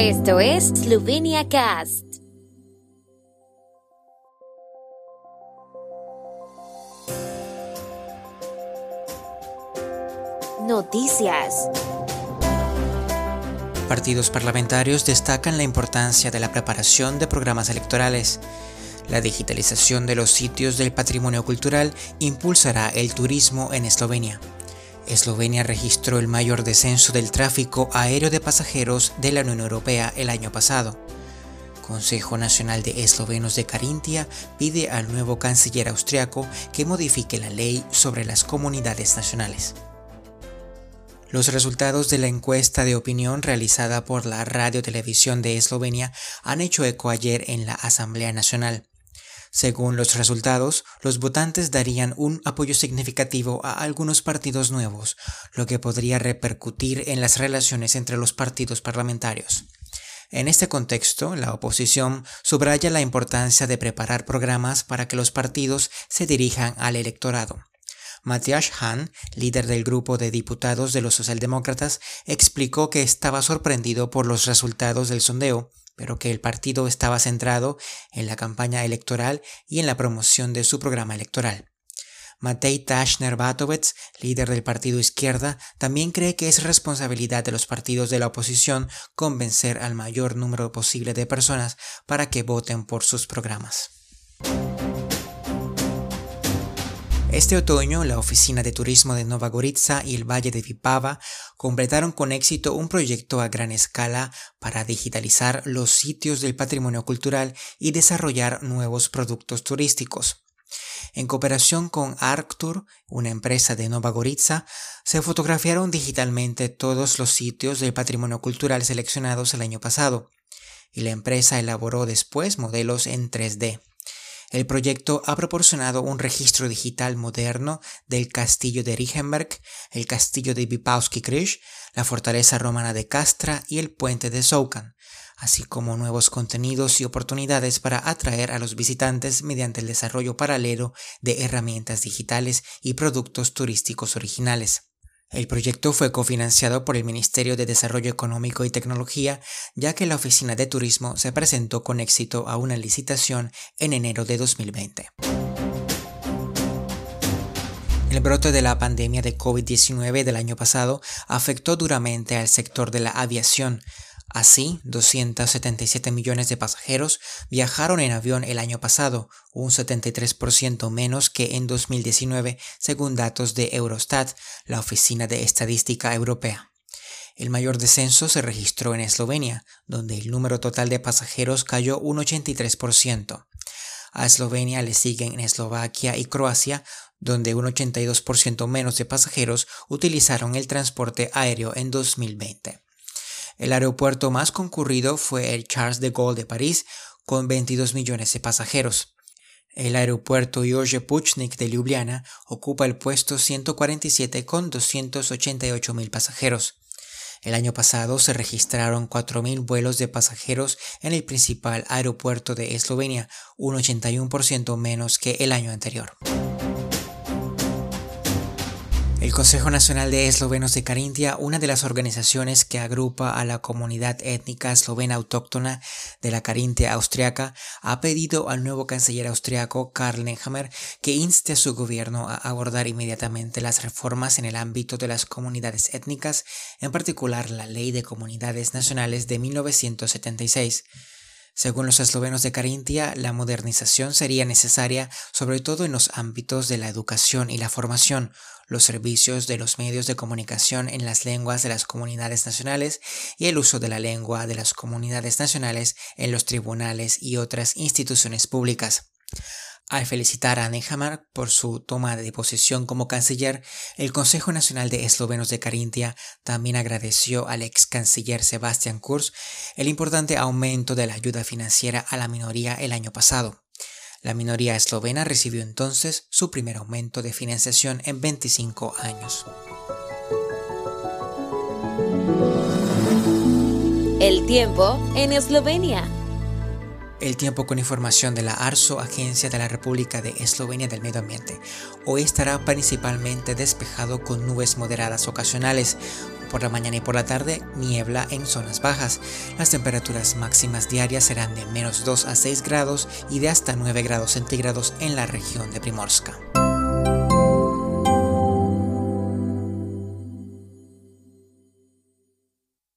Esto es Slovenia Cast. Noticias. Partidos parlamentarios destacan la importancia de la preparación de programas electorales. La digitalización de los sitios del patrimonio cultural impulsará el turismo en Eslovenia. Eslovenia registró el mayor descenso del tráfico aéreo de pasajeros de la Unión Europea el año pasado. Consejo Nacional de Eslovenos de Carintia pide al nuevo canciller austriaco que modifique la ley sobre las comunidades nacionales. Los resultados de la encuesta de opinión realizada por la Radio Televisión de Eslovenia han hecho eco ayer en la Asamblea Nacional. Según los resultados, los votantes darían un apoyo significativo a algunos partidos nuevos, lo que podría repercutir en las relaciones entre los partidos parlamentarios. En este contexto, la oposición subraya la importancia de preparar programas para que los partidos se dirijan al electorado. Matthias Hahn, líder del grupo de diputados de los socialdemócratas, explicó que estaba sorprendido por los resultados del sondeo pero que el partido estaba centrado en la campaña electoral y en la promoción de su programa electoral. Matej Tashner Batovets, líder del partido Izquierda, también cree que es responsabilidad de los partidos de la oposición convencer al mayor número posible de personas para que voten por sus programas. Este otoño, la Oficina de Turismo de Nova Gorica y el Valle de Vipava completaron con éxito un proyecto a gran escala para digitalizar los sitios del patrimonio cultural y desarrollar nuevos productos turísticos. En cooperación con Arctur, una empresa de Nova Gorica, se fotografiaron digitalmente todos los sitios del patrimonio cultural seleccionados el año pasado, y la empresa elaboró después modelos en 3D. El proyecto ha proporcionado un registro digital moderno del castillo de Riechenberg, el castillo de Vipavski Križ, la fortaleza romana de Castra y el puente de Soukan, así como nuevos contenidos y oportunidades para atraer a los visitantes mediante el desarrollo paralelo de herramientas digitales y productos turísticos originales. El proyecto fue cofinanciado por el Ministerio de Desarrollo Económico y Tecnología, ya que la Oficina de Turismo se presentó con éxito a una licitación en enero de 2020. El brote de la pandemia de COVID-19 del año pasado afectó duramente al sector de la aviación, Así, 277 millones de pasajeros viajaron en avión el año pasado, un 73% menos que en 2019, según datos de Eurostat, la Oficina de Estadística Europea. El mayor descenso se registró en Eslovenia, donde el número total de pasajeros cayó un 83%. A Eslovenia le siguen Eslovaquia y Croacia, donde un 82% menos de pasajeros utilizaron el transporte aéreo en 2020. El aeropuerto más concurrido fue el Charles de Gaulle de París, con 22 millones de pasajeros. El aeropuerto Jorge Puchnik de Ljubljana ocupa el puesto 147 con 288 mil pasajeros. El año pasado se registraron 4.000 vuelos de pasajeros en el principal aeropuerto de Eslovenia, un 81% menos que el año anterior. El Consejo Nacional de Eslovenos de Carintia, una de las organizaciones que agrupa a la comunidad étnica eslovena autóctona de la Carintia austriaca, ha pedido al nuevo canciller austriaco Karl Nehammer que inste a su gobierno a abordar inmediatamente las reformas en el ámbito de las comunidades étnicas, en particular la Ley de Comunidades Nacionales de 1976. Según los eslovenos de Carintia, la modernización sería necesaria sobre todo en los ámbitos de la educación y la formación, los servicios de los medios de comunicación en las lenguas de las comunidades nacionales y el uso de la lengua de las comunidades nacionales en los tribunales y otras instituciones públicas. Al felicitar a Nehammer por su toma de posición como canciller, el Consejo Nacional de Eslovenos de Carintia también agradeció al ex canciller Sebastian Kurz el importante aumento de la ayuda financiera a la minoría el año pasado. La minoría eslovena recibió entonces su primer aumento de financiación en 25 años. El tiempo en Eslovenia. El tiempo con información de la ARSO, Agencia de la República de Eslovenia del Medio Ambiente. Hoy estará principalmente despejado con nubes moderadas ocasionales, Por la mañana y por la tarde, niebla en zonas bajas. Las temperaturas máximas diarias serán de menos 2 a 6 grados y de hasta 9 grados centígrados en la región de Primorska.